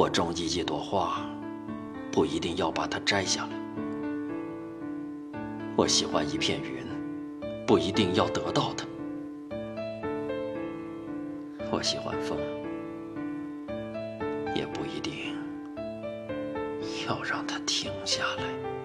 我种一一朵花，不一定要把它摘下来。我喜欢一片云，不一定要得到它。我喜欢风，也不一定要让它停下来。